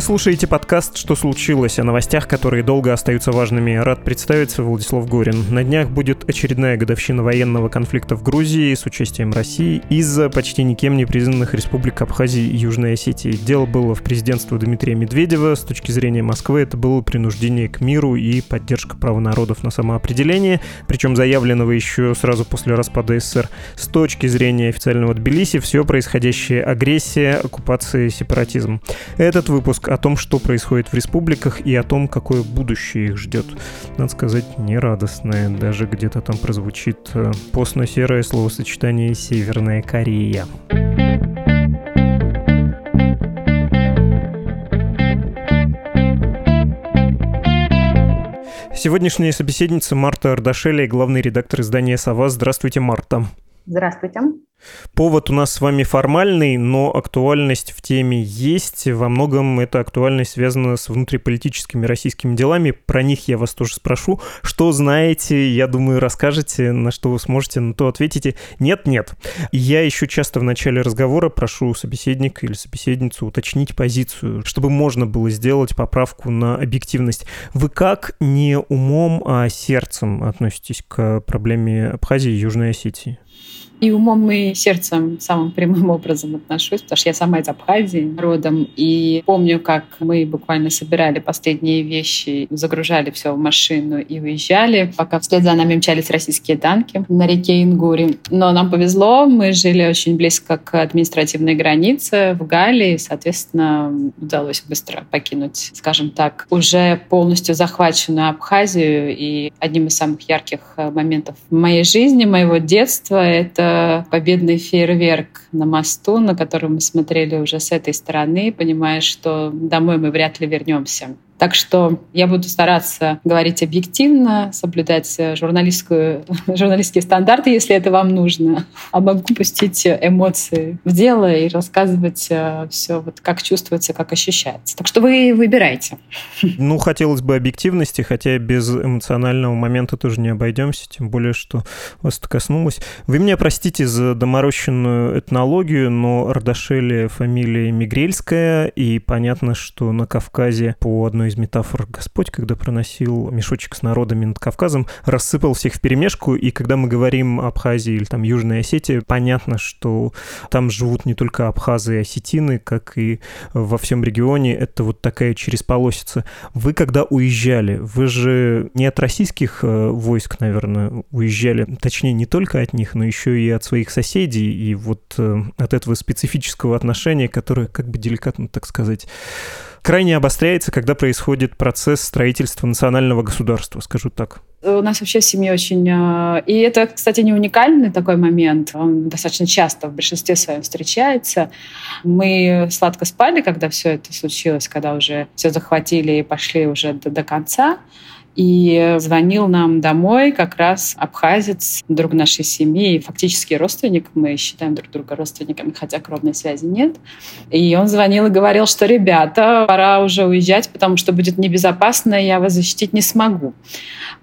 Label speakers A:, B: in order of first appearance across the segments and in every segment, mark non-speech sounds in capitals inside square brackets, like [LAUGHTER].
A: Вы слушаете подкаст «Что случилось?» о новостях, которые долго остаются важными. Рад представиться, Владислав Горин. На днях будет очередная годовщина военного конфликта в Грузии с участием России из-за почти никем не признанных республик Абхазии и Южной Осетии. Дело было в президентство Дмитрия Медведева. С точки зрения Москвы это было принуждение к миру и поддержка права народов на самоопределение, причем заявленного еще сразу после распада СССР. С точки зрения официального Тбилиси все происходящее агрессия, оккупация, сепаратизм. Этот выпуск о том, что происходит в республиках и о том, какое будущее их ждет. Надо сказать, нерадостное. Даже где-то там прозвучит э, постно-серое словосочетание «Северная Корея». Сегодняшняя собеседница Марта Ардашеля, главный редактор издания «Сова». Здравствуйте, Марта.
B: Здравствуйте.
A: Повод у нас с вами формальный, но актуальность в теме есть. Во многом эта актуальность связана с внутриполитическими российскими делами. Про них я вас тоже спрошу. Что знаете, я думаю, расскажете, на что вы сможете, на то ответите. Нет, нет. Я еще часто в начале разговора прошу собеседника или собеседницу уточнить позицию, чтобы можно было сделать поправку на объективность. Вы как не умом, а сердцем относитесь к проблеме Абхазии и Южной Осетии?
B: И умом, и сердцем самым прямым [LAUGHS] образом отношусь, потому что я сама из Абхазии родом. И помню, как мы буквально собирали последние вещи, загружали все в машину и уезжали, пока вслед за нами мчались российские танки на реке Ингури. Но нам повезло, мы жили очень близко к административной границе в Галии, соответственно, удалось быстро покинуть, скажем так, уже полностью захваченную Абхазию. И одним из самых ярких моментов в моей жизни, моего детства, это победный фейерверк на мосту, на который мы смотрели уже с этой стороны, понимая, что домой мы вряд ли вернемся. Так что я буду стараться говорить объективно, соблюдать журналистскую, [LAUGHS] журналистские стандарты, если это вам нужно. А могу пустить эмоции в дело и рассказывать э, все, вот как чувствуется, как ощущается. Так что вы выбирайте. [LAUGHS]
A: Ну, хотелось бы объективности, хотя без эмоционального момента тоже не обойдемся, тем более, что вас это коснулось. Вы меня простите за доморощенную этнологию, но Ардашели фамилия Мигрельская, и понятно, что на Кавказе по одной из метафор Господь, когда проносил мешочек с народами над Кавказом, рассыпал всех в перемешку, и когда мы говорим о Абхазии или там Южной Осетии, понятно, что там живут не только абхазы и осетины, как и во всем регионе, это вот такая через полосица. Вы когда уезжали, вы же не от российских э, войск, наверное, уезжали, точнее, не только от них, но еще и от своих соседей, и вот э, от этого специфического отношения, которое, как бы деликатно так сказать, крайне обостряется, когда происходит процесс строительства национального государства, скажу так.
B: У нас вообще в семье очень... Э, и это, кстати, не уникальный такой момент. Он достаточно часто в большинстве своем встречается. Мы сладко спали, когда все это случилось, когда уже все захватили и пошли уже до, до конца. И звонил нам домой как раз абхазец, друг нашей семьи, и фактически родственник. Мы считаем друг друга родственниками, хотя кровной связи нет. И он звонил и говорил, что ребята, пора уже уезжать, потому что будет небезопасно, и я вас защитить не смогу.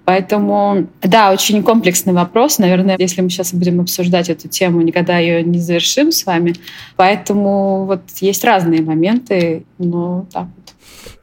B: Поэтому, да, очень комплексный вопрос. Наверное, если мы сейчас будем обсуждать эту тему, никогда ее не завершим с вами. Поэтому вот есть разные моменты, но так вот.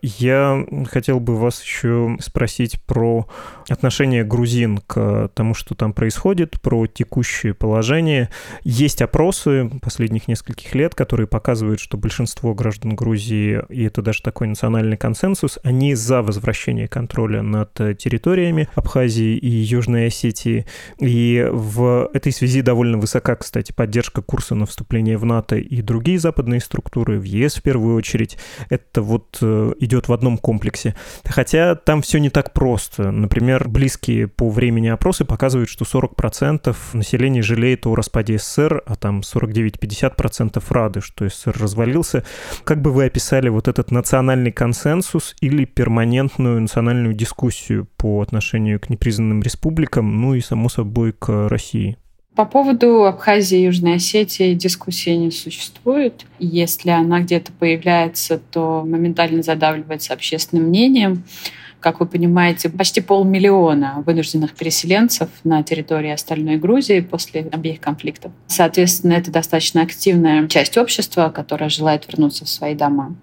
A: Я хотел бы вас еще спросить про отношение грузин к тому, что там происходит, про текущее положение. Есть опросы последних нескольких лет, которые показывают, что большинство граждан Грузии, и это даже такой национальный консенсус, они за возвращение контроля над территориями Абхазии и Южной Осетии. И в этой связи довольно высока, кстати, поддержка курса на вступление в НАТО и другие западные структуры, в ЕС в первую очередь. Это вот это идет в одном комплексе. Хотя там все не так просто. Например, близкие по времени опросы показывают, что 40% населения жалеет о распаде СССР, а там 49-50% рады, что СССР развалился. Как бы вы описали вот этот национальный консенсус или перманентную национальную дискуссию по отношению к непризнанным республикам, ну и, само собой, к России?
B: По поводу Абхазии и Южной Осетии дискуссии не существует. Если она где-то появляется, то моментально задавливается общественным мнением. Как вы понимаете, почти полмиллиона вынужденных переселенцев на территории остальной Грузии после обеих конфликтов. Соответственно, это достаточно активная часть общества, которая желает вернуться в свои дома.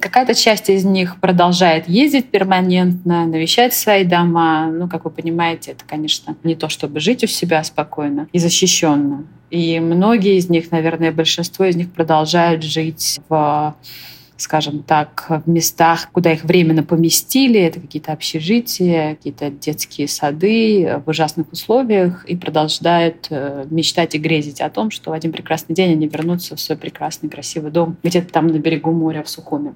B: Какая-то часть из них продолжает ездить перманентно, навещать свои дома. Ну, как вы понимаете, это, конечно, не то, чтобы жить у себя спокойно и защищенно. И многие из них, наверное, большинство из них продолжают жить в скажем так, в местах, куда их временно поместили. Это какие-то общежития, какие-то детские сады в ужасных условиях и продолжают э, мечтать и грезить о том, что в один прекрасный день они вернутся в свой прекрасный, красивый дом где-то там на берегу моря в Сухуме.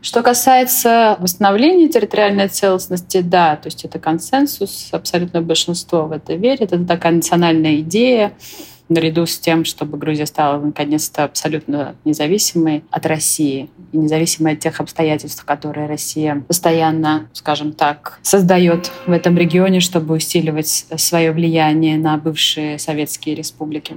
B: Что касается восстановления территориальной целостности, да, то есть это консенсус, абсолютное большинство в это верит, это такая национальная идея, наряду с тем, чтобы Грузия стала наконец-то абсолютно независимой от России и независимой от тех обстоятельств, которые Россия постоянно, скажем так, создает в этом регионе, чтобы усиливать свое влияние на бывшие советские республики.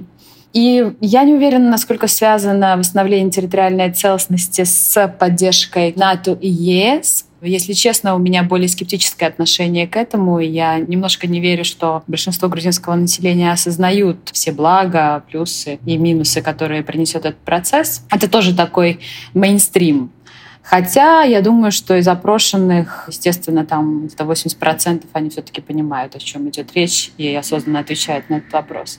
B: И я не уверена, насколько связано восстановление территориальной целостности с поддержкой НАТО и ЕС. Если честно, у меня более скептическое отношение к этому. Я немножко не верю, что большинство грузинского населения осознают все блага, плюсы и минусы, которые принесет этот процесс. Это тоже такой мейнстрим Хотя я думаю, что из опрошенных, естественно, там где-то 80% они все-таки понимают, о чем идет речь, и осознанно отвечают на этот вопрос.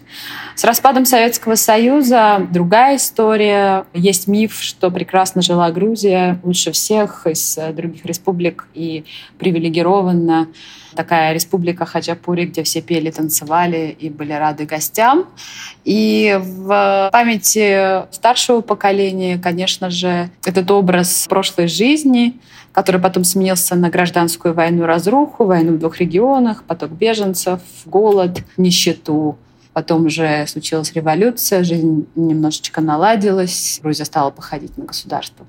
B: С распадом Советского Союза другая история. Есть миф, что прекрасно жила Грузия лучше всех из других республик и привилегированно такая республика Хачапури, где все пели, танцевали и были рады гостям. И в памяти старшего поколения, конечно же, этот образ прошлой жизни, который потом сменился на гражданскую войну разруху, войну в двух регионах, поток беженцев, голод, нищету. Потом уже случилась революция, жизнь немножечко наладилась, Грузия стала походить на государство.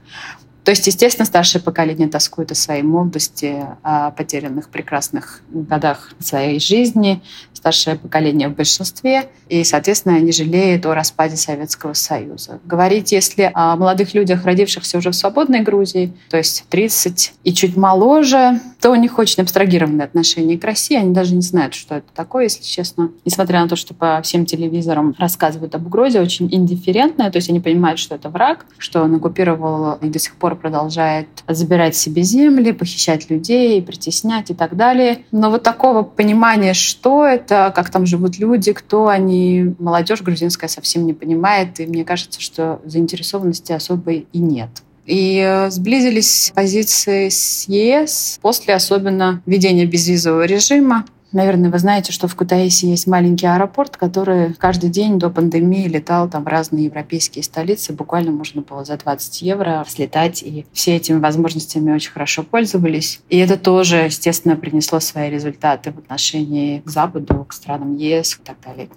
B: То есть, естественно, старшее поколение тоскует о своей молодости, о потерянных прекрасных годах своей жизни, старшее поколение в большинстве, и, соответственно, не жалеет о распаде Советского Союза. Говорить, если о молодых людях, родившихся уже в свободной Грузии, то есть 30 и чуть моложе, то у них очень абстрагированное отношение к России, они даже не знают, что это такое, если честно. Несмотря на то, что по всем телевизорам рассказывают об угрозе, очень индифферентное, то есть они понимают, что это враг, что он оккупировал и до сих пор продолжает забирать себе земли, похищать людей, притеснять и так далее. Но вот такого понимания, что это, как там живут люди, кто они, молодежь грузинская совсем не понимает. И мне кажется, что заинтересованности особой и нет. И э, сблизились позиции с ЕС после особенно введения безвизового режима. Наверное, вы знаете, что в Кутаиси есть маленький аэропорт, который каждый день до пандемии летал там в разные европейские столицы. Буквально можно было за 20 евро слетать, и все этими возможностями очень хорошо пользовались. И это тоже, естественно, принесло свои результаты в отношении к Западу, к странам ЕС и так далее.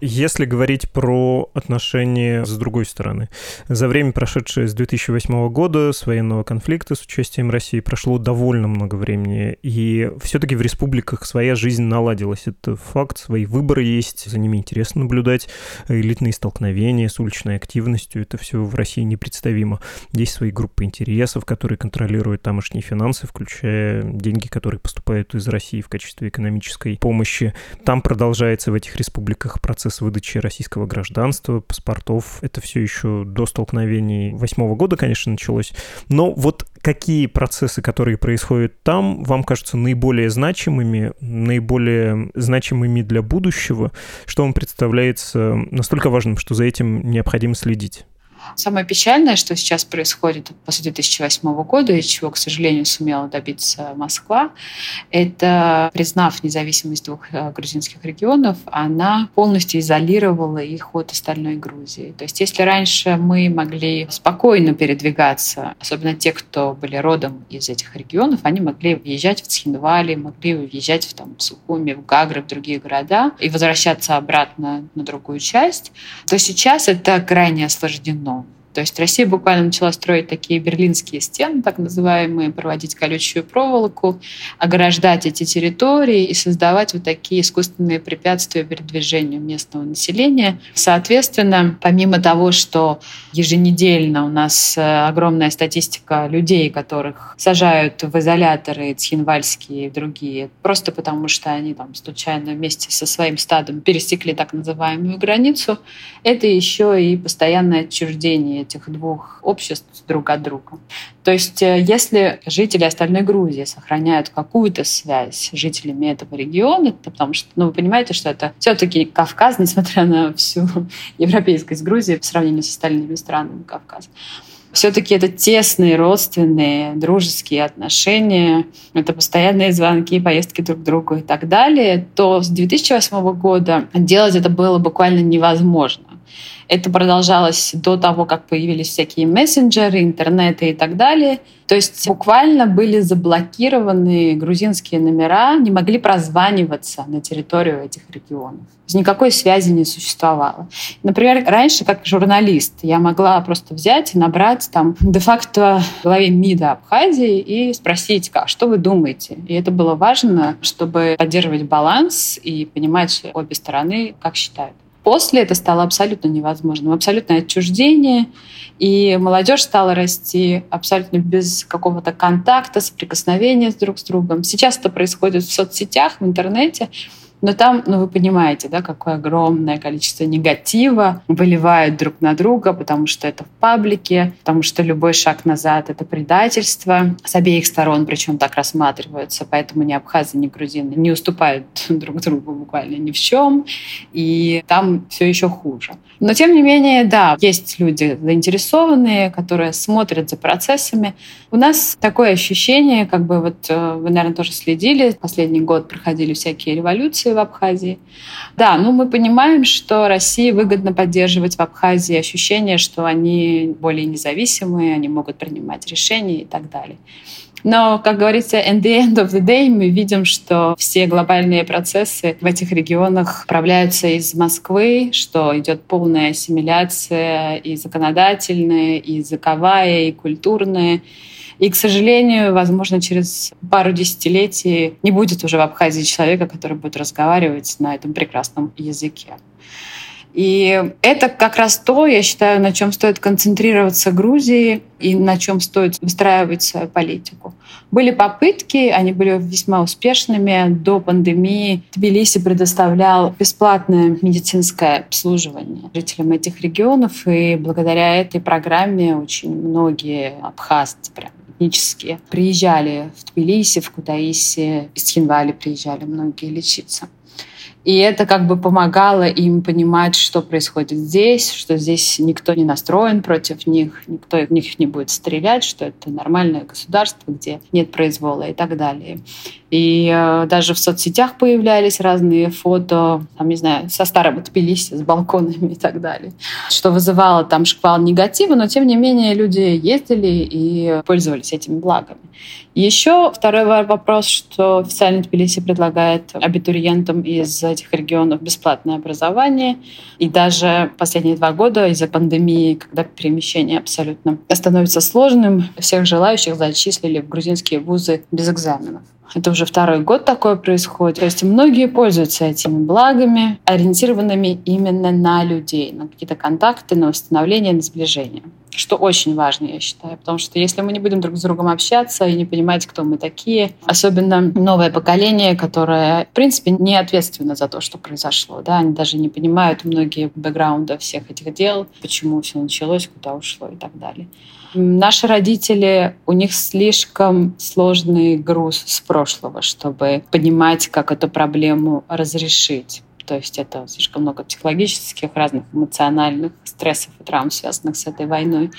A: Если говорить про отношения с другой стороны, за время, прошедшее с 2008 года, с военного конфликта с участием России, прошло довольно много времени, и все-таки в республиках своя жизнь наладилась. Это факт, свои выборы есть, за ними интересно наблюдать, элитные столкновения с уличной активностью, это все в России непредставимо. Есть свои группы интересов, которые контролируют тамошние финансы, включая деньги, которые поступают из России в качестве экономической помощи. Там продолжается в этих республиках процесс выдачи российского гражданства, паспортов. Это все еще до столкновений восьмого года, конечно, началось. Но вот какие процессы, которые происходят там, вам кажутся наиболее значимыми, наиболее значимыми для будущего? Что вам представляется настолько важным, что за этим необходимо следить?
B: Самое печальное, что сейчас происходит после 2008 года, и чего, к сожалению, сумела добиться Москва, это, признав независимость двух э, грузинских регионов, она полностью изолировала их от остальной Грузии. То есть если раньше мы могли спокойно передвигаться, особенно те, кто были родом из этих регионов, они могли въезжать в Цхинвали, могли въезжать в, там, Сухуми, в Гагры, в другие города и возвращаться обратно на другую часть, то сейчас это крайне осложнено. То есть Россия буквально начала строить такие берлинские стены, так называемые, проводить колючую проволоку, ограждать эти территории и создавать вот такие искусственные препятствия передвижению местного населения. Соответственно, помимо того, что еженедельно у нас э, огромная статистика людей, которых сажают в изоляторы цхинвальские и другие, просто потому что они там случайно вместе со своим стадом пересекли так называемую границу, это еще и постоянное отчуждение этих двух обществ друг от друга. То есть э, если жители остальной Грузии сохраняют какую-то связь с жителями этого региона, то потому что, ну, вы понимаете, что это все-таки Кавказ, [LAUGHS] несмотря на всю европейскость Грузии по сравнению с остальными странами Кавказа, все-таки это тесные, родственные, дружеские отношения, это постоянные звонки, поездки друг к другу и так далее, то с 2008 года делать это было буквально невозможно. Это продолжалось до того, как появились всякие мессенджеры, интернеты и так далее. То есть буквально были заблокированы грузинские номера, не могли прозваниваться на территорию этих регионов. Никакой связи не существовало. Например, раньше, как журналист, я могла просто взять и набрать там де-факто главе МИДа Абхазии и спросить, а что вы думаете? И это было важно, чтобы поддерживать баланс и понимать обе стороны, как считают. После это стало абсолютно невозможным. Абсолютное отчуждение. И молодежь стала расти абсолютно без какого-то контакта, соприкосновения друг с другом. Сейчас это происходит в соцсетях, в интернете. Но там, ну вы понимаете, да, какое огромное количество негатива выливают друг на друга, потому что это в паблике, потому что любой шаг назад — это предательство с обеих сторон, причем так рассматриваются, поэтому ни абхазы, ни грузины не уступают [LAUGHS] друг другу буквально ни в чем, и там все еще хуже. Но тем не менее, да, есть люди заинтересованные, которые смотрят за процессами. У нас такое ощущение, как бы вот э, вы, наверное, тоже следили, последний год проходили всякие революции в Абхазии. Да, ну мы понимаем, что России выгодно поддерживать в Абхазии ощущение, что они более независимые, они могут принимать решения и так далее. Но, как говорится, in the end of the day мы видим, что все глобальные процессы в этих регионах управляются из Москвы, что идет полная ассимиляция и законодательная, и языковая, и культурная. И, к сожалению, возможно, через пару десятилетий не будет уже в Абхазии человека, который будет разговаривать на этом прекрасном языке. И это как раз то, я считаю, на чем стоит концентрироваться Грузии и на чем стоит выстраивать свою политику. Были попытки, они были весьма успешными. До пандемии Тбилиси предоставлял бесплатное медицинское обслуживание жителям этих регионов, и благодаря этой программе очень многие абхазцы прям этнические приезжали в Тбилиси, в Кутаиси, из Хинвали приезжали многие лечиться. И это как бы помогало им понимать, что происходит здесь, что здесь никто не настроен против них, никто в них не будет стрелять, что это нормальное государство, где нет произвола и так далее. И э, даже в соцсетях появлялись разные фото, там, не знаю, со старым Тбилиси, с балконами и так далее, что вызывало там шквал негатива, но тем не менее люди ездили и пользовались этими благами. Еще второй вопрос, что официально Тбилиси предлагает абитуриентам из этих регионов бесплатное образование. И даже последние два года из-за пандемии, когда перемещение абсолютно становится сложным, всех желающих зачислили в грузинские вузы без экзаменов. Это уже второй год такое происходит. То есть многие пользуются этими благами, ориентированными именно на людей, на какие-то контакты, на восстановление, на сближение. Что очень важно, я считаю. Потому что если мы не будем друг с другом общаться и не понимать, кто мы такие, особенно новое поколение, которое, в принципе, не ответственно за то, что произошло. Да? Они даже не понимают многие бэкграунда всех этих дел, почему все началось, куда ушло и так далее. Наши родители, у них слишком сложный груз с прошлого, чтобы понимать, как эту проблему разрешить. То есть это слишком много психологических, разных эмоциональных стрессов и травм, связанных с этой войной.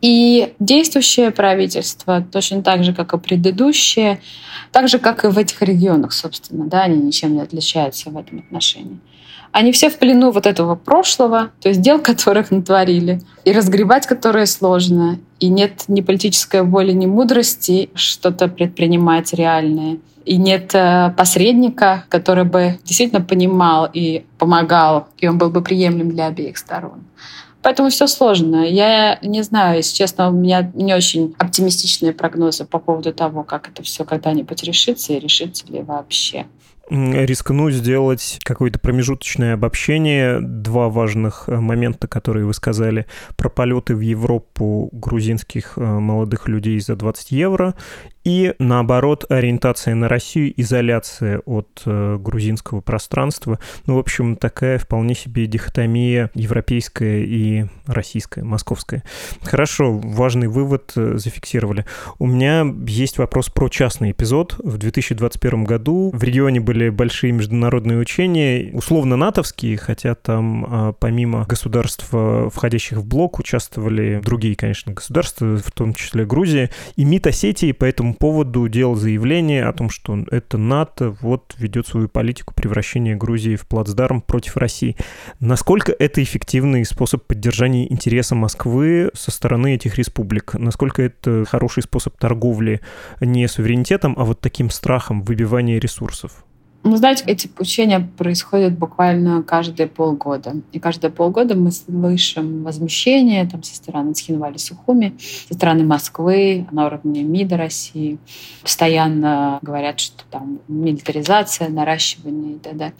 B: И действующее правительство, точно так же, как и предыдущее, так же, как и в этих регионах, собственно, да, они ничем не отличаются в этом отношении. Они все в плену вот этого прошлого, то есть дел, [LAUGHS] которых натворили, и разгребать которые сложно, и нет ни политической воли, ни мудрости что-то предпринимать реальное. И нет э, посредника, который бы действительно понимал и помогал, и он был бы приемлем для обеих сторон. Поэтому все сложно. Я не знаю, если честно, у меня не очень оптимистичные прогнозы по поводу того, как это все когда-нибудь решится и решится ли вообще
A: рискну сделать какое-то промежуточное обобщение. Два важных э, момента, которые вы сказали, про полеты в Европу грузинских э, молодых людей за 20 евро и, наоборот, ориентация на Россию, изоляция от э, грузинского пространства. Ну, в общем, такая вполне себе дихотомия европейская и российская, московская. Хорошо, важный вывод э, зафиксировали. У меня есть вопрос про частный эпизод. В 2021 году в регионе были большие международные учения, условно натовские, хотя там э, помимо государств, входящих в блок, участвовали другие, конечно, государства, в том числе Грузия, и МИД Осетии по этому поводу делал заявление о том, что это НАТО вот ведет свою политику превращения Грузии в плацдарм против России. Насколько это эффективный способ поддержания интереса Москвы со стороны этих республик? Насколько это хороший способ торговли не суверенитетом, а вот таким страхом выбивания ресурсов?
B: Ну, знаете, эти учения происходят буквально каждые полгода. И каждые полгода мы слышим возмещение там, со стороны Цхинвали Сухуми, со стороны Москвы, на уровне МИДа России. Постоянно говорят, что там милитаризация, наращивание и т.д.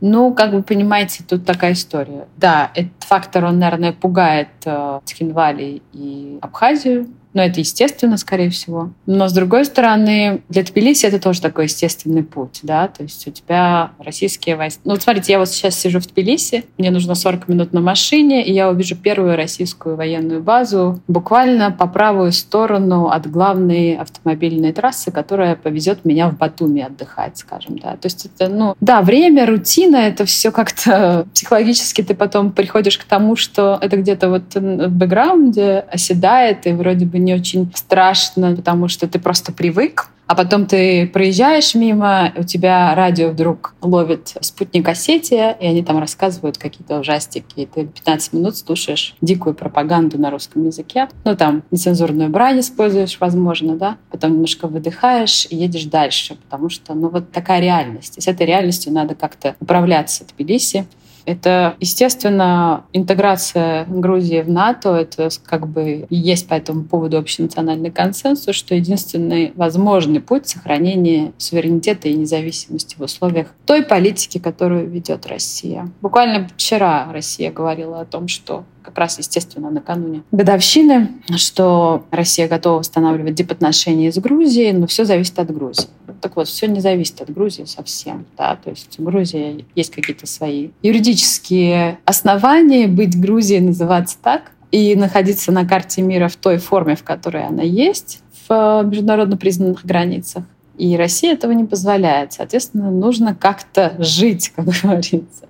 B: Ну, как вы понимаете, тут такая история. Да, этот фактор, он, наверное, пугает э, Цхинвали и Абхазию, но это естественно, скорее всего. Но, с другой стороны, для Тбилиси это тоже такой естественный путь, да, то есть у тебя российские войска. Ну, вот смотрите, я вот сейчас сижу в Тбилиси, мне нужно 40 минут на машине, и я увижу первую российскую военную базу буквально по правую сторону от главной автомобильной трассы, которая повезет меня в Батуми отдыхать, скажем, да. То есть это, ну, да, время, рутина, это все как-то [LAUGHS] психологически ты потом приходишь к тому, что это где-то вот в бэкграунде оседает, и вроде бы не очень страшно, потому что ты просто привык. А потом ты проезжаешь мимо, у тебя радио вдруг ловит спутник Осетия, и они там рассказывают какие-то ужастики. И ты 15 минут слушаешь дикую пропаганду на русском языке. Ну, там нецензурную брань используешь, возможно, да. Потом немножко выдыхаешь и едешь дальше, потому что, ну, вот такая реальность. И с этой реальностью надо как-то управляться в Тбилиси. Это, естественно, интеграция Грузии в НАТО. Это как бы есть по этому поводу общенациональный консенсус, что единственный возможный путь сохранения суверенитета и независимости в условиях той политики, которую ведет Россия. Буквально вчера Россия говорила о том, что как раз, естественно, накануне годовщины, что Россия готова восстанавливать дипотношения с Грузией, но все зависит от Грузии. Так вот, все не зависит от Грузии совсем. Да? То есть у Грузии есть какие-то свои юридические основания быть Грузией, называться так, и находиться на карте мира в той форме, в которой она есть, в международно признанных границах. И Россия этого не позволяет. Соответственно, нужно как-то жить, как говорится.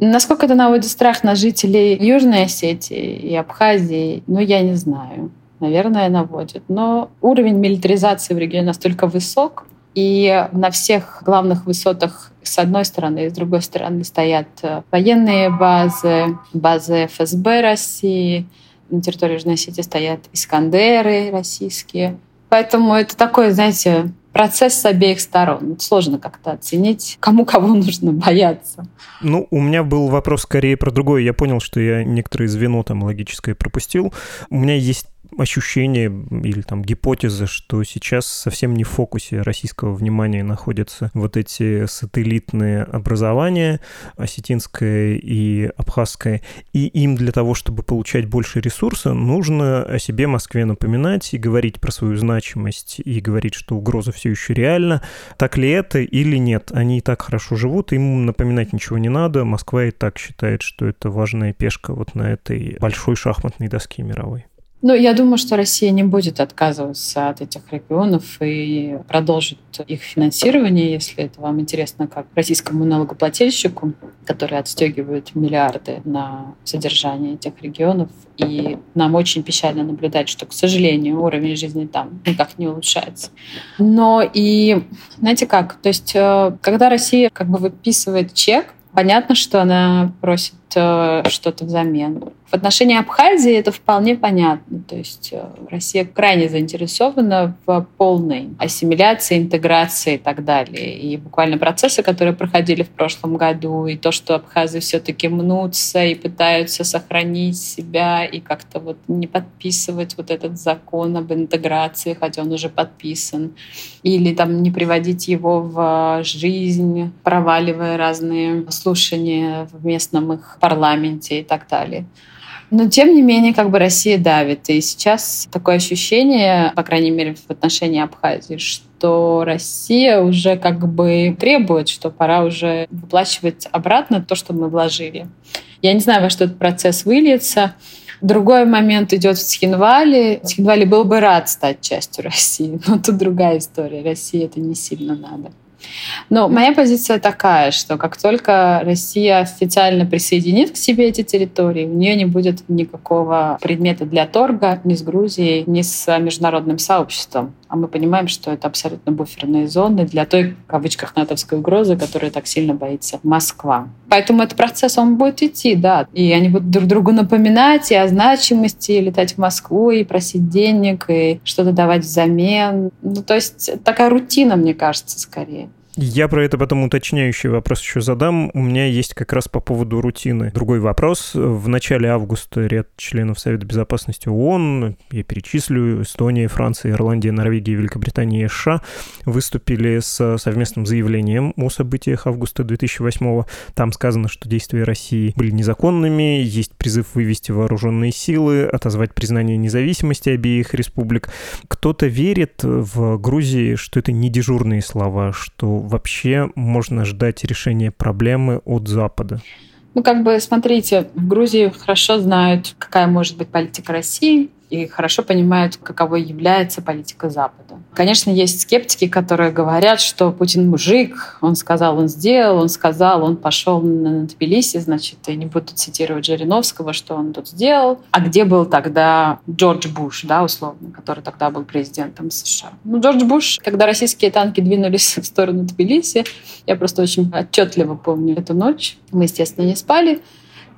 B: Насколько это наводит страх на жителей Южной Осетии и Абхазии, ну, я не знаю. Наверное, наводит. Но уровень милитаризации в регионе настолько высок, и на всех главных высотах с одной стороны и с другой стороны стоят э, военные базы, базы ФСБ России, на территории Южной Осетии стоят Искандеры российские. Поэтому это такой, знаете, процесс с обеих сторон. Сложно как-то оценить, кому кого нужно бояться.
A: Ну, у меня был вопрос скорее про другое. Я понял, что я некоторые звено там логическое пропустил. У меня есть ощущение или там гипотеза, что сейчас совсем не в фокусе российского внимания находятся вот эти сателлитные образования, осетинское и абхазское, и им для того, чтобы получать больше ресурса, нужно о себе Москве напоминать и говорить про свою значимость, и говорить, что угроза все еще реальна. Так ли это или нет? Они и так хорошо живут, им напоминать ничего не надо. Москва и так считает, что это важная пешка вот на этой большой шахматной доске мировой.
B: Ну, я думаю, что Россия не будет отказываться от этих регионов и продолжит их финансирование, если это вам интересно, как российскому налогоплательщику, который отстегивает миллиарды на содержание этих регионов. И нам очень печально наблюдать, что, к сожалению, уровень жизни там никак не улучшается. Но и, знаете как, то есть, э, когда Россия как бы выписывает чек, понятно, что она просит что-то взамен. В отношении Абхазии это вполне понятно. То есть э, Россия крайне заинтересована в полной ассимиляции, интеграции и так далее. И буквально процессы, которые проходили в прошлом году, и то, что абхазы все-таки мнутся и пытаются сохранить себя и как-то вот не подписывать вот этот закон об интеграции, хотя он уже подписан, или там не приводить его в жизнь, проваливая разные слушания в местном их парламенте и так далее. Но тем не менее, как бы Россия давит. И сейчас такое ощущение, по крайней мере, в отношении Абхазии, что Россия уже как бы требует, что пора уже выплачивать обратно то, что мы вложили. Я не знаю, во что этот процесс выльется. Другой момент идет в Цхинвале. Цхинвали был бы рад стать частью [LAUGHS] России, но тут другая история. России это не сильно надо. Но моя позиция такая, что как только Россия официально присоединит к себе эти территории, у нее не будет никакого предмета для торга ни с Грузией, ни с международным сообществом. А мы понимаем, что это абсолютно буферные зоны для той, в кавычках, натовской угрозы, которую так сильно боится Москва. Поэтому этот процесс, он будет идти, да. И они будут друг другу напоминать и о значимости, летать в Москву, и просить денег, и что-то давать взамен. Ну, то есть такая рутина, мне кажется, скорее.
A: Я про это потом уточняющий вопрос еще задам. У меня есть как раз по поводу рутины другой вопрос. В начале августа ряд членов Совета Безопасности ООН, я перечислю, Эстония, Франция, Ирландия, Норвегия, Великобритания и США выступили с совместным заявлением о событиях августа 2008 Там сказано, что действия России были незаконными, есть призыв вывести вооруженные силы, отозвать признание независимости обеих республик. Кто-то верит в Грузии, что это не дежурные слова, что вообще можно ждать решения проблемы от Запада?
B: Ну, как бы, смотрите, в Грузии хорошо знают, какая может быть политика России и хорошо понимают, каковой является политика Запада. Конечно, есть скептики, которые говорят, что Путин мужик, он сказал, он сделал, он сказал, он пошел на Тбилиси, значит, я не буду цитировать Жириновского, что он тут сделал. А где был тогда Джордж Буш, да, условно, который тогда был президентом США? Ну, Джордж Буш, когда российские танки двинулись [LAUGHS] в сторону Тбилиси, я просто очень отчетливо помню эту ночь. Мы, естественно, не спали.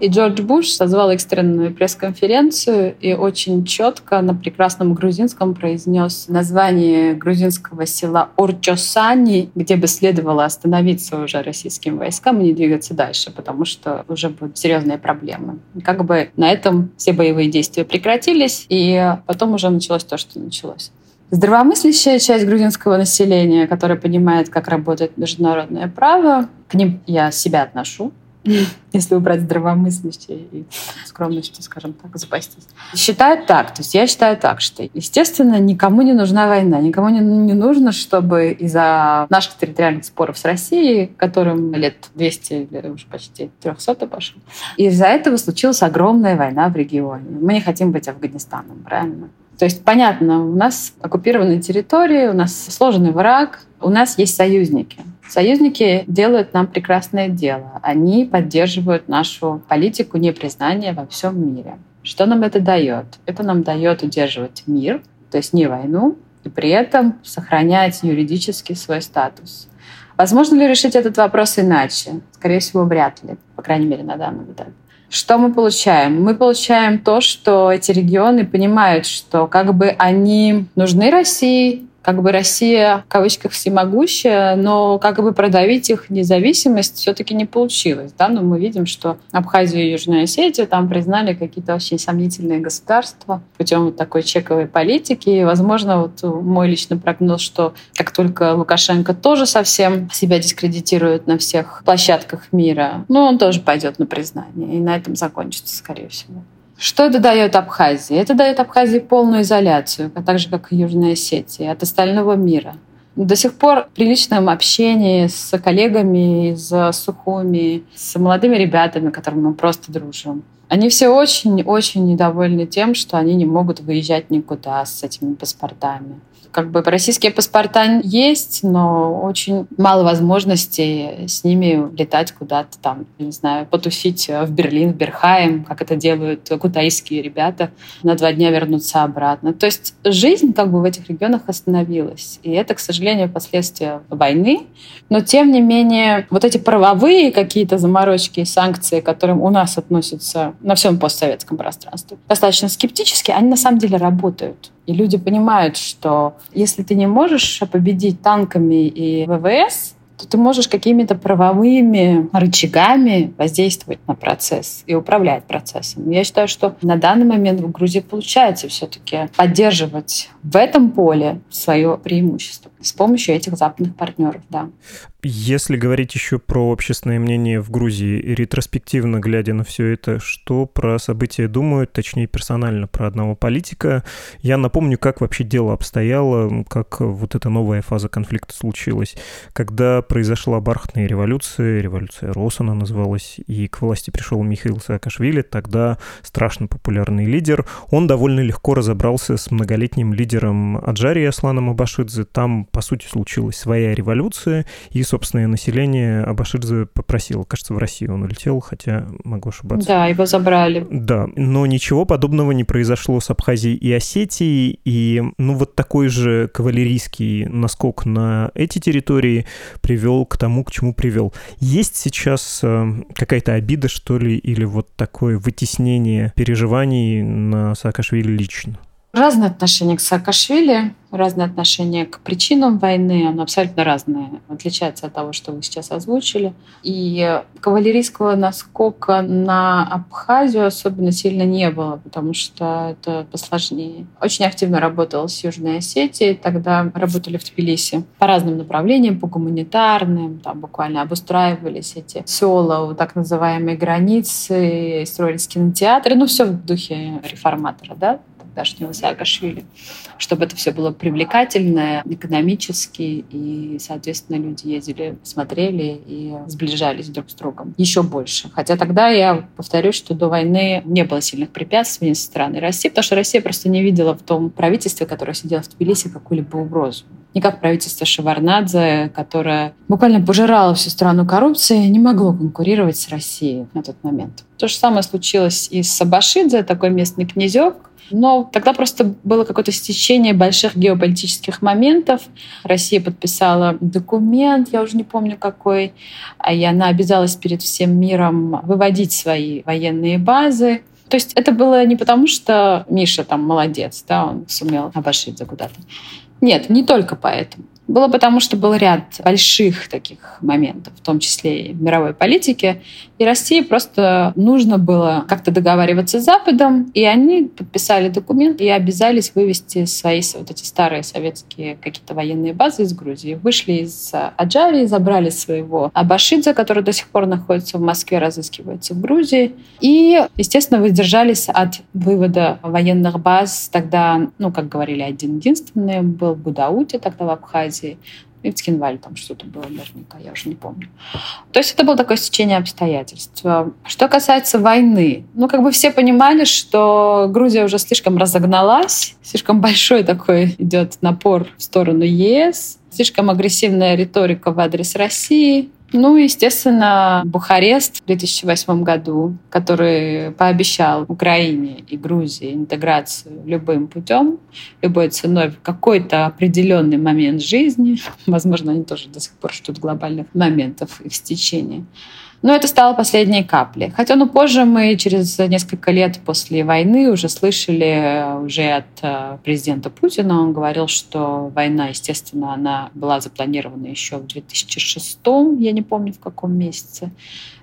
B: И Джордж Буш созвал экстренную пресс-конференцию и очень четко на прекрасном грузинском произнес название грузинского села Орчосани, где бы следовало остановиться уже российским войскам и не двигаться дальше, потому что уже будут серьезные проблемы. Как бы на этом все боевые действия прекратились, и потом уже началось то, что началось. Здравомыслящая часть грузинского населения, которая понимает, как работает международное право, к ним я себя отношу, [LAUGHS] если убрать здравомыслящее и скромностью, скажем так, запастись. Считают так, то есть я считаю так, что, естественно, никому не нужна война, никому не, не нужно, чтобы из-за наших территориальных споров с Россией, которым лет 200 или уже почти 300 пошел, из-за этого случилась огромная война в регионе. Мы не хотим быть Афганистаном, правильно? То есть, понятно, у нас оккупированные территории, у нас сложный враг, у нас есть союзники. Союзники делают нам прекрасное дело. Они поддерживают нашу политику непризнания во всем мире. Что нам это дает? Это нам дает удерживать мир, то есть не войну, и при этом сохранять юридически свой статус. Возможно ли решить этот вопрос иначе? Скорее всего, вряд ли, по крайней мере, на данном этапе. Что мы получаем? Мы получаем то, что эти регионы понимают, что как бы они нужны России, как бы Россия, в кавычках, всемогущая, но как бы продавить их независимость все-таки не получилось. Да? Но мы видим, что Абхазия и Южная Осетия там признали какие-то очень сомнительные государства путем вот такой чековой политики. И, возможно, вот мой личный прогноз, что как только Лукашенко тоже совсем себя дискредитирует на всех площадках мира, ну, он тоже пойдет на признание. И на этом закончится, скорее всего. Что это дает Абхазии? Это дает Абхазии полную изоляцию, а так же, как и Южная Осетия, от остального мира. До сих пор при личном общении с коллегами из Сухуми, с молодыми ребятами, которыми мы просто дружим, Они все очень-очень недовольны тем, что они не могут выезжать никуда с этими паспортами как бы российские паспорта есть, но очень мало возможностей с ними летать куда-то там, не знаю, потусить в Берлин, в Берхайм, как это делают кутайские ребята, на два дня вернуться обратно. То есть жизнь как бы в этих регионах остановилась. И это, к сожалению, последствия войны. Но, тем не менее, вот эти правовые какие-то заморочки и санкции, к которым у нас относятся на всем постсоветском пространстве, достаточно скептически, они на самом деле работают. И люди понимают, что если ты не можешь победить танками и ВВС, то ты можешь какими-то правовыми рычагами воздействовать на процесс и управлять процессом. Я считаю, что на данный момент в Грузии получается все-таки поддерживать в этом поле свое преимущество с помощью этих западных партнеров, да.
A: Если говорить еще про общественное мнение в Грузии, ретроспективно глядя на все это, что про события думают, точнее персонально про одного политика, я напомню, как вообще дело обстояло, как вот эта новая фаза конфликта случилась. Когда произошла бархатная революция, революция Росана называлась, и к власти пришел Михаил Саакашвили, тогда страшно популярный лидер, он довольно легко разобрался с многолетним лидером Аджари Асланом Абашидзе, там, по сути, случилась своя революция, и, собственное население Абашидзе попросило. Кажется, в Россию он улетел, хотя могу ошибаться.
B: Да, его забрали.
A: Да, но ничего подобного не произошло с Абхазией и Осетией, и ну вот такой же кавалерийский наскок на эти территории привел к тому, к чему привел. Есть сейчас э, какая-то обида, что ли, или вот такое вытеснение переживаний на Саакашвили лично?
B: Разное отношение к Саакашвили разное отношение к причинам войны, оно абсолютно разное, отличается от того, что вы сейчас озвучили. И кавалерийского наскока на Абхазию особенно сильно не было, потому что это посложнее. Очень активно работала с Южной Осетией, тогда работали в Тбилиси по разным направлениям, по гуманитарным, там буквально обустраивались эти села у так называемой границы, строились кинотеатры, ну все в духе реформатора, да, тогдашнего Саакашвили, чтобы это все было привлекательное экономически, и, соответственно, люди ездили, смотрели и сближались друг с другом еще больше. Хотя тогда я повторюсь, что до войны не было сильных препятствий со стороны России, потому что Россия просто не видела в том правительстве, которое сидело в Тбилиси, какую-либо угрозу. Не как правительство Шеварнадзе, которое буквально пожирало всю страну коррупции, не могло конкурировать с Россией на тот момент. То же самое случилось и с Сабашидзе, такой местный князек, но тогда просто было какое-то стечение больших геополитических моментов. Россия подписала документ, я уже не помню какой, а и она обязалась перед всем миром выводить свои военные базы. То есть это было не потому, что Миша там молодец, да, он сумел обошить за куда-то. Нет, не только поэтому. Было потому, что был ряд больших таких моментов, в том числе и мировой политики, и России просто нужно было как-то договариваться с Западом, и они подписали документ и обязались вывести свои вот эти старые советские какие-то военные базы из Грузии. Вышли из Аджарии, забрали своего Абашидзе, который до сих пор находится в Москве, разыскивается в Грузии, и, естественно, воздержались от вывода военных баз. Тогда, ну, как говорили, один-единственный был Будаути тогда в Абхазии, Азии. И в Цхинвале там что-то было наверняка, я уже не помню. То есть это было такое стечение обстоятельств. Что касается войны, ну, как бы все понимали, что Грузия уже слишком разогналась, слишком большой такой идет напор в сторону ЕС, слишком агрессивная риторика в адрес России, ну, естественно, Бухарест в 2008 году, который пообещал Украине и Грузии интеграцию любым путем, любой ценой в какой-то определенный момент жизни. Возможно, они тоже до сих пор ждут глобальных моментов их стечения. Но это стало последней каплей. Хотя ну, позже мы через несколько лет после войны уже слышали уже от э, президента Путина, он говорил, что война, естественно, она была запланирована еще в 2006, я не помню в каком месяце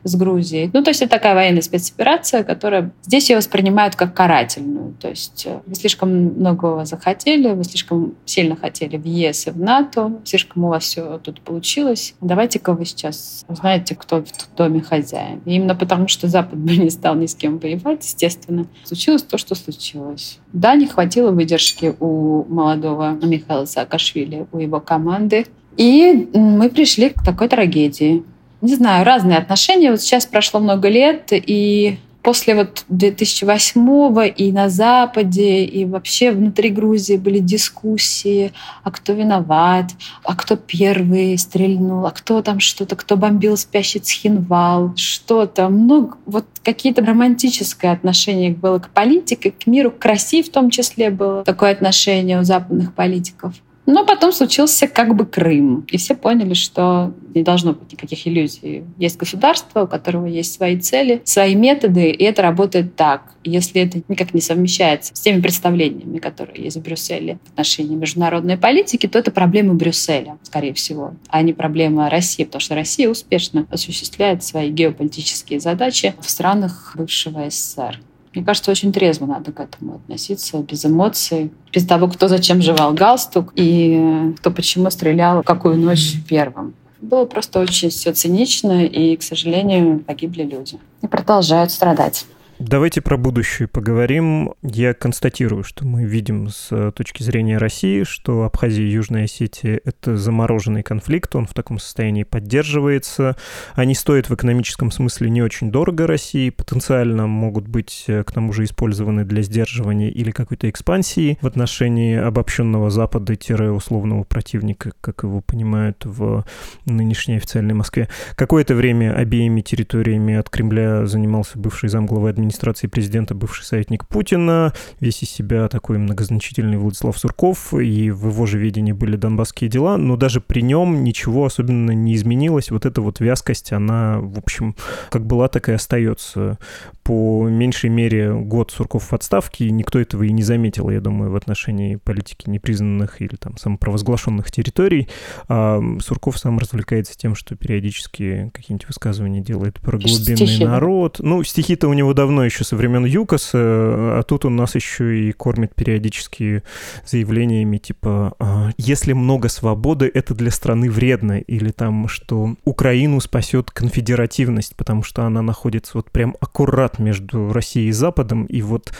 B: с Грузией. Ну, то есть это такая военная спецоперация, которая здесь ее воспринимают как карательную. То есть э, вы слишком многого захотели, вы слишком сильно хотели в ЕС и в НАТО, слишком у вас все тут получилось. Давайте-ка вы сейчас узнаете, кто в доме хозяин. И именно потому, что Запад бы [LAUGHS] не стал ни с кем воевать, естественно, случилось то, что случилось. Да, не хватило выдержки у молодого Михаила Саакашвили, у его команды. И мы пришли к такой трагедии не знаю, разные отношения. Вот сейчас прошло много лет, и после вот 2008 и на Западе, и вообще внутри Грузии были дискуссии, а кто виноват, а кто первый стрельнул, а кто там что-то, кто бомбил спящий Цхинвал, что там. Ну, вот какие-то романтическое отношение было к политике, к миру, к России в том числе было такое отношение у западных политиков. Но потом случился как бы Крым. И все поняли, что не должно быть никаких иллюзий. Есть государство, у которого есть свои цели, свои методы, и это работает так. Если это никак не совмещается с теми представлениями, которые есть в Брюсселе в отношении международной политики, то это проблема Брюсселя, скорее всего, а не проблема России, потому что Россия успешно осуществляет свои геополитические задачи в странах бывшего СССР. Мне кажется, очень трезво надо к этому относиться, без эмоций, без того, кто зачем жевал галстук и кто почему стрелял какую ночь первым. Было просто очень все цинично, и, к сожалению, погибли люди. И продолжают страдать.
A: Давайте про будущее поговорим. Я констатирую, что мы видим с э, точки зрения России, что Абхазия и Южная Осетия — это замороженный конфликт, он в таком состоянии поддерживается. Они стоят в экономическом смысле не очень дорого России, потенциально могут быть э, к тому же использованы для сдерживания или какой-то экспансии в отношении обобщенного Запада-условного противника, как его понимают в нынешней официальной Москве. Какое-то время обеими территориями от Кремля занимался бывший замглавы администрации администрации президента бывший советник Путина, весь из себя такой многозначительный Владислав Сурков, и в его же ведении были донбасские дела, но даже при нем ничего особенно не изменилось. Вот эта вот вязкость, она, в общем, как была, так и остается. По меньшей мере год Сурков в отставке, никто этого и не заметил, я думаю, в отношении политики непризнанных или там самопровозглашенных территорий. А Сурков сам развлекается тем, что периодически какие-нибудь высказывания делает про глубинный стихи. народ. Ну, стихи-то у него давно давно еще со времен ЮКОСа, а тут он нас еще и кормит периодически заявлениями типа «А, «Если много свободы, это для страны вредно» или там, что Украину спасет конфедеративность, потому что она находится вот прям аккурат между Россией и Западом, и вот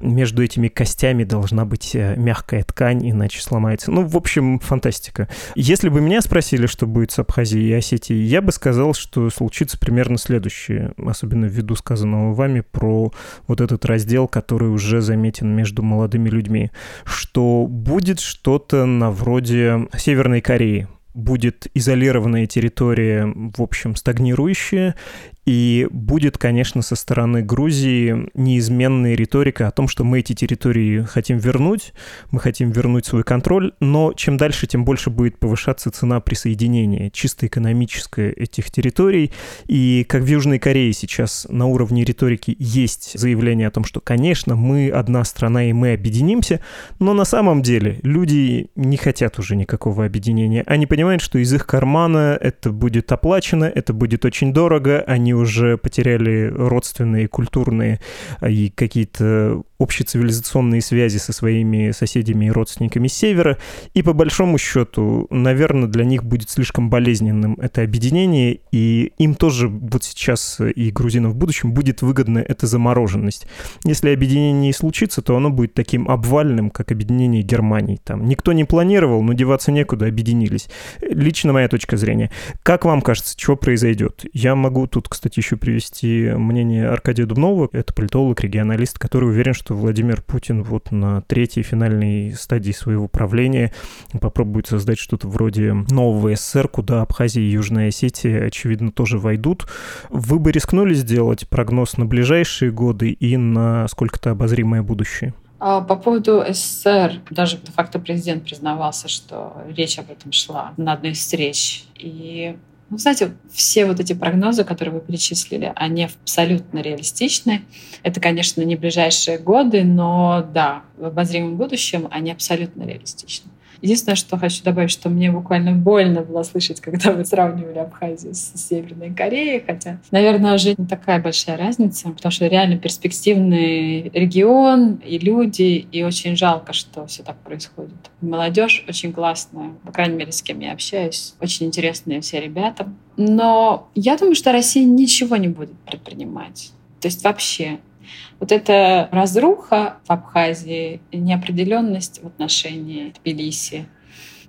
A: между этими костями должна быть э, мягкая ткань, иначе сломается. Ну, в общем, фантастика. Если бы меня спросили, что будет с Абхазией и Осетией, я бы сказал, что случится примерно следующее, особенно ввиду сказанного вами про про вот этот раздел, который уже заметен между молодыми людьми, что будет что-то на вроде Северной Кореи, будет изолированная территория, в общем, стагнирующая, и будет, конечно, со стороны Грузии неизменная риторика о том, что мы эти территории хотим вернуть, мы хотим вернуть свой контроль, но чем дальше, тем больше будет повышаться цена присоединения, чисто экономическая этих территорий. И как в Южной Корее сейчас на уровне риторики есть заявление о том, что, конечно, мы одна страна и мы объединимся, но на самом деле люди не хотят уже никакого объединения. Они понимают, что из их кармана это будет оплачено, это будет очень дорого, они уже потеряли родственные, культурные а, и какие-то общецивилизационные связи со своими соседями и родственниками севера, и по большому счету, наверное, для них будет слишком болезненным это объединение, и им тоже вот сейчас и грузинам в будущем будет выгодна эта замороженность. Если объединение не случится, то оно будет таким обвальным, как объединение Германии. Там никто не планировал, но деваться некуда, объединились. Лично моя точка зрения. Как вам кажется, что произойдет? Я могу тут, кстати, еще привести мнение Аркадия Дубнова, это политолог, регионалист, который уверен, что что Владимир Путин вот на третьей финальной стадии своего правления попробует создать что-то вроде нового СССР, куда Абхазия и Южная Осетия, очевидно, тоже войдут. Вы бы рискнули сделать прогноз на ближайшие годы и на сколько-то обозримое будущее?
B: А по поводу СССР, даже де-факто президент признавался, что речь об этом шла на одной из встреч. И ну, знаете, все вот эти прогнозы, которые вы перечислили, они абсолютно реалистичны. Это, конечно, не ближайшие годы, но да, в обозримом будущем они абсолютно реалистичны. Единственное, что хочу добавить, что мне буквально больно было слышать, когда вы сравнивали Абхазию с Северной Кореей, хотя, наверное, уже не такая большая разница, потому что реально перспективный регион и люди, и очень жалко, что все так происходит. Молодежь очень классная, по крайней мере, с кем я общаюсь, очень интересные все ребята. Но я думаю, что Россия ничего не будет предпринимать. То есть вообще вот эта разруха в Абхазии, неопределенность в отношении Тбилиси,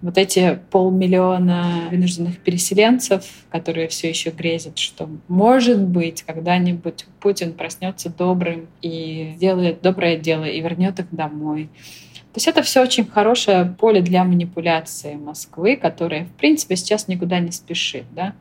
B: Вот эти полмиллиона вынужденных переселенцев, которые все еще грезят, что может быть когда-нибудь Путин проснется добрым и сделает доброе дело и вернет их домой. То есть это все очень хорошее поле для манипуляции Москвы, которая, в принципе, сейчас никуда не спешит. Да?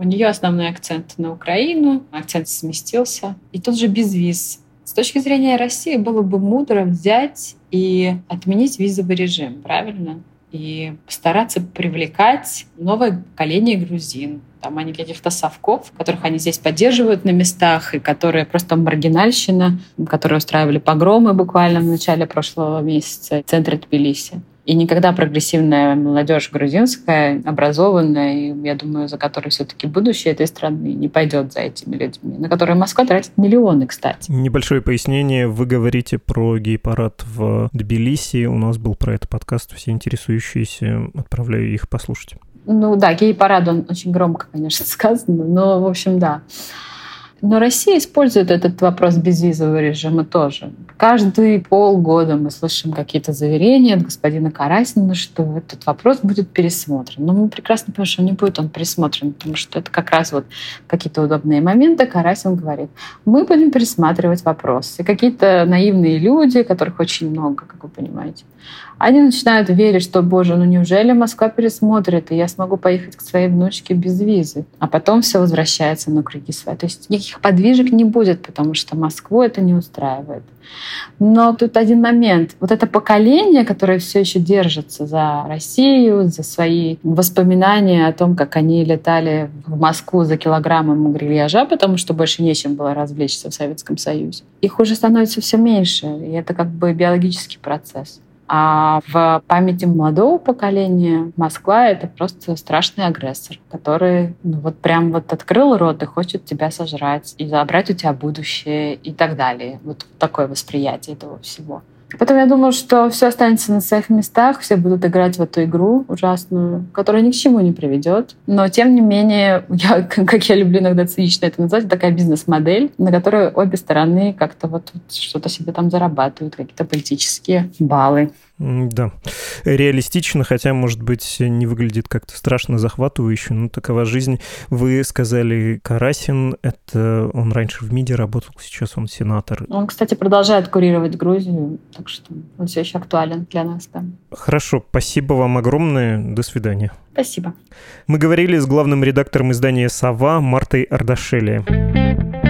B: У нее основной акцент на Украину, акцент сместился. И тут же без виз. С точки зрения России было бы мудро взять и отменить визовый режим, правильно? И постараться привлекать новое поколение грузин. Там они каких-то совков, которых они здесь поддерживают на местах, и которые просто маргинальщина, которые устраивали погромы буквально в начале прошлого месяца в центре Тбилиси. И никогда прогрессивная молодежь грузинская, образованная, и, я думаю, за которой все-таки будущее этой страны не пойдет за этими людьми, на которые Москва тратит миллионы, кстати.
A: Небольшое пояснение. Вы говорите про гей-парад в Тбилиси. У нас был про это подкаст. Все интересующиеся, отправляю их послушать.
B: Ну да, гей-парад, он очень громко, конечно, [LAUGHS] сказано, но, в общем, да. Но Россия использует этот вопрос безвизового режима тоже. Каждые полгода мы слышим какие-то заверения от господина Карасина, что этот вопрос будет пересмотрен. Но мы прекрасно понимаем, что не будет он пересмотрен, потому что это как раз вот какие-то удобные моменты. Карасин говорит, мы будем пересматривать вопрос. И какие-то наивные люди, которых очень много, как вы понимаете, они начинают верить, что, боже, ну неужели Москва пересмотрит, и я смогу поехать к своей внучке без визы. А потом все возвращается на круги своя. То есть никаких подвижек не будет, потому что Москву это не устраивает. Но тут один момент. Вот это поколение, которое все еще держится за Россию, за свои воспоминания о том, как они летали в Москву за килограммом грильяжа, потому что больше нечем было развлечься в Советском Союзе. Их уже становится все меньше, и это как бы биологический процесс. А в памяти молодого поколения Москва — это просто страшный агрессор, который ну, вот прям вот открыл рот и хочет тебя сожрать, и забрать у тебя будущее и так далее. Вот такое восприятие этого всего. Потом я думаю, что все останется на своих местах, все будут играть в эту игру ужасную, которая ни к чему не приведет. Но тем не менее, [LAUGHS] я, как я люблю иногда цинично это назвать, такая бизнес-модель, на которой обе стороны как-то вот что-то себе там зарабатывают, какие-то политические баллы.
A: Да, реалистично, хотя, может быть, не выглядит как-то страшно захватывающе, но такова жизнь. Вы сказали, Карасин, это он раньше в МИДе работал, сейчас он сенатор.
B: Он, кстати, продолжает курировать Грузию, так что он все еще актуален для нас, да.
A: Хорошо, спасибо вам огромное, до свидания.
B: Спасибо.
A: Мы говорили с главным редактором издания «Сова» Мартой Ардашели.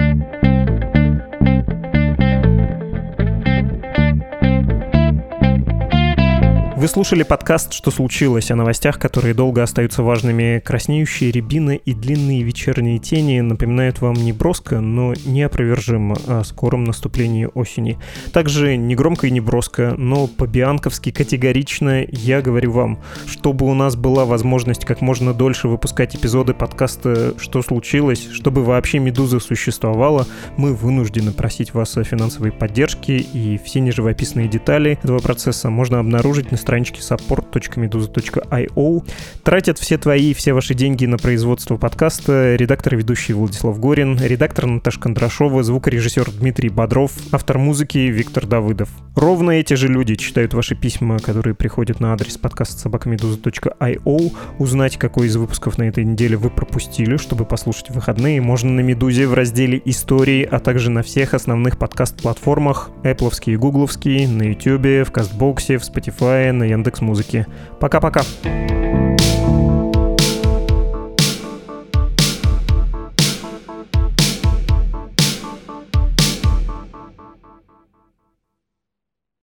A: Вы слушали подкаст «Что случилось?» о новостях, которые долго остаются важными. Краснеющие рябины и длинные вечерние тени напоминают вам не броско, но неопровержимо о скором наступлении осени. Также не громко и не броско, но по-бианковски категорично я говорю вам, чтобы у нас была возможность как можно дольше выпускать эпизоды подкаста «Что случилось?», чтобы вообще «Медуза» существовала, мы вынуждены просить вас о финансовой поддержке, и все неживописные детали этого процесса можно обнаружить на страничке support.meduza.io. Тратят все твои и все ваши деньги на производство подкаста редактор и ведущий Владислав Горин, редактор Наташа Кондрашова, звукорежиссер Дмитрий Бодров, автор музыки Виктор Давыдов. Ровно эти же люди читают ваши письма, которые приходят на адрес подкаста собакамедуза.io. Узнать, какой из выпусков на этой неделе вы пропустили, чтобы послушать выходные, можно на Медузе в разделе «Истории», а также на всех основных подкаст-платформах Apple и Гугловские, на YouTube, в Кастбоксе, в Spotify, на Яндекс Музыке. Пока-пока.